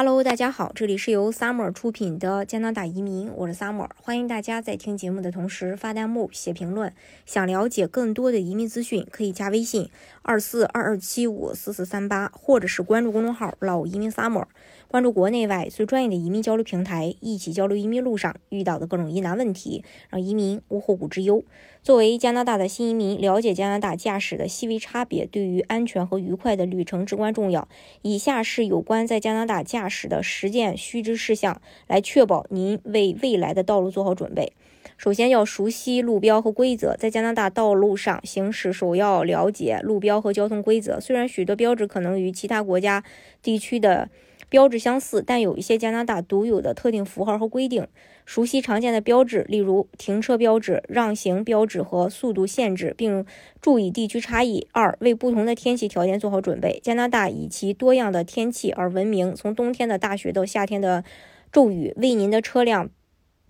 Hello，大家好，这里是由 Summer 出品的加拿大移民，我是 Summer，欢迎大家在听节目的同时发弹幕、写评论。想了解更多的移民资讯，可以加微信二四二二七五四四三八，或者是关注公众号老移民 Summer，关注国内外最专业的移民交流平台，一起交流移民路上遇到的各种疑难问题，让移民无后顾之忧。作为加拿大的新移民，了解加拿大驾驶的细微差别，对于安全和愉快的旅程至关重要。以下是有关在加拿大驾使的实践须知事项，来确保您为未来的道路做好准备。首先要熟悉路标和规则，在加拿大道路上行驶，首要了解路标和交通规则。虽然许多标志可能与其他国家地区的标志相似，但有一些加拿大独有的特定符号和规定。熟悉常见的标志，例如停车标志、让行标志和速度限制，并注意地区差异。二、为不同的天气条件做好准备。加拿大以其多样的天气而闻名，从冬天的大雪到夏天的骤雨，为您的车辆。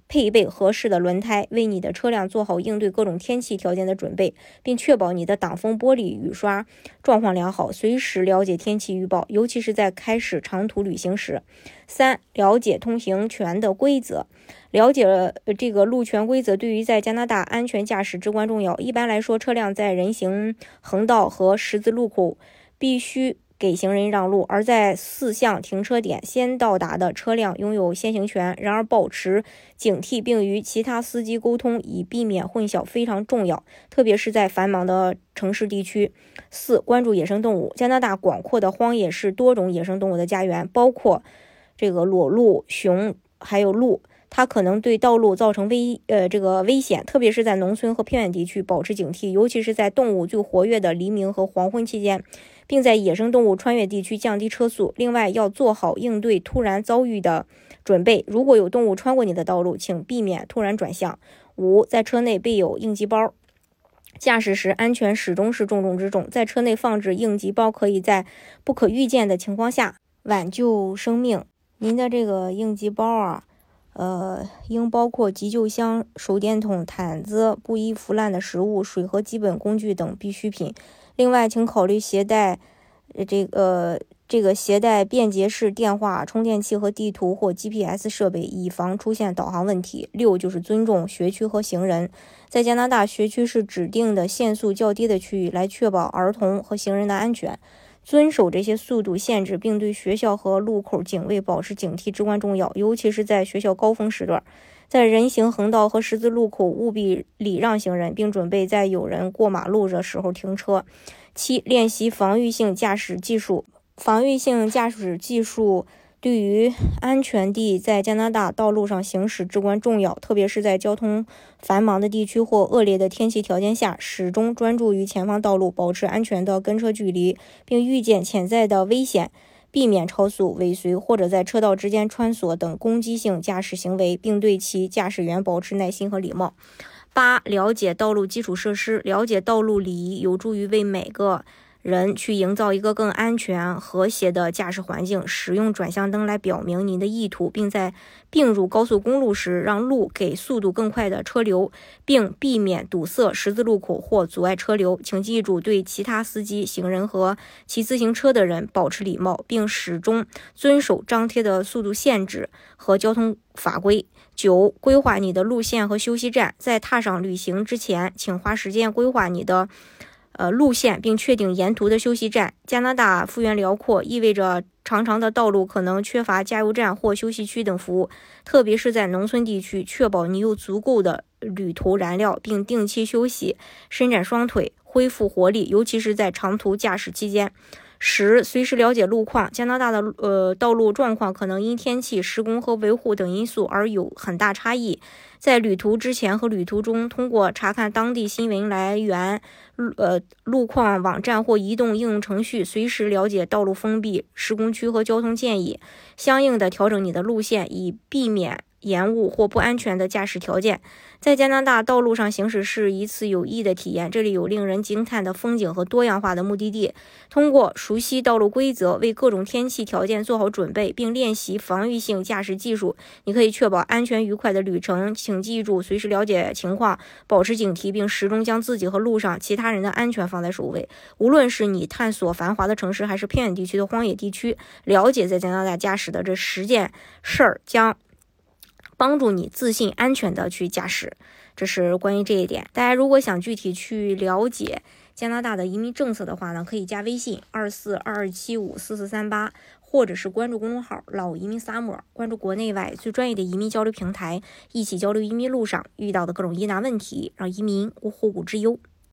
配备合适的轮胎，为你的车辆做好应对各种天气条件的准备，并确保你的挡风玻璃雨刷状况良好。随时了解天气预报，尤其是在开始长途旅行时。三、了解通行权的规则，了解这个路权规则对于在加拿大安全驾驶至关重要。一般来说，车辆在人行横道和十字路口必须。给行人让路，而在四项停车点先到达的车辆拥有先行权。然而，保持警惕并与其他司机沟通，以避免混淆非常重要，特别是在繁忙的城市地区。四、关注野生动物。加拿大广阔的荒野是多种野生动物的家园，包括这个裸鹿、熊，还有鹿。它可能对道路造成危呃这个危险，特别是在农村和偏远地区，保持警惕，尤其是在动物最活跃的黎明和黄昏期间，并在野生动物穿越地区降低车速。另外，要做好应对突然遭遇的准备。如果有动物穿过你的道路，请避免突然转向。五，在车内备有应急包。驾驶时安全始终是重中之重，在车内放置应急包，可以在不可预见的情况下挽救生命。您的这个应急包啊。呃，应包括急救箱、手电筒、毯子、不易腐烂的食物、水和基本工具等必需品。另外，请考虑携带这个这个携带便捷式电话、充电器和地图或 GPS 设备，以防出现导航问题。六就是尊重学区和行人。在加拿大，学区是指定的限速较低的区域，来确保儿童和行人的安全。遵守这些速度限制，并对学校和路口警卫保持警惕至关重要，尤其是在学校高峰时段。在人行横道和十字路口，务必礼让行人，并准备在有人过马路的时候停车。七、练习防御性驾驶技术。防御性驾驶技术。对于安全地在加拿大道路上行驶至关重要，特别是在交通繁忙的地区或恶劣的天气条件下，始终专注于前方道路，保持安全的跟车距离，并预见潜在的危险，避免超速、尾随或者在车道之间穿梭等攻击性驾驶行为，并对其驾驶员保持耐心和礼貌。八、了解道路基础设施，了解道路礼仪，有助于为每个。人去营造一个更安全、和谐的驾驶环境，使用转向灯来表明您的意图，并在并入高速公路时让路给速度更快的车流，并避免堵塞十字路口或阻碍车流。请记住，对其他司机、行人和骑自行车的人保持礼貌，并始终遵守张贴的速度限制和交通法规。九、规划你的路线和休息站。在踏上旅行之前，请花时间规划你的。呃，路线并确定沿途的休息站。加拿大幅员辽阔，意味着长长的道路可能缺乏加油站或休息区等服务，特别是在农村地区。确保你有足够的旅途燃料，并定期休息，伸展双腿，恢复活力，尤其是在长途驾驶期间。十，随时了解路况。加拿大的呃道路状况可能因天气、施工和维护等因素而有很大差异。在旅途之前和旅途中，通过查看当地新闻来源、呃路况网站或移动应用程序，随时了解道路封闭、施工区和交通建议，相应的调整你的路线，以避免延误或不安全的驾驶条件。在加拿大道路上行驶是一次有益的体验，这里有令人惊叹的风景和多样化的目的地。通过熟悉道路规则，为各种天气条件做好准备，并练习防御性驾驶技术，你可以确保安全愉快的旅程。请记住，随时了解情况，保持警惕，并始终将自己和路上其他人的安全放在首位。无论是你探索繁华的城市，还是偏远地区的荒野地区，了解在加拿大驾驶的这十件事儿将。帮助你自信、安全的去驾驶，这是关于这一点。大家如果想具体去了解加拿大的移民政策的话呢，可以加微信二四二二七五四四三八，或者是关注公众号“老移民萨摩”，关注国内外最专业的移民交流平台，一起交流移民路上遇到的各种疑难问题，让移民无后顾之忧。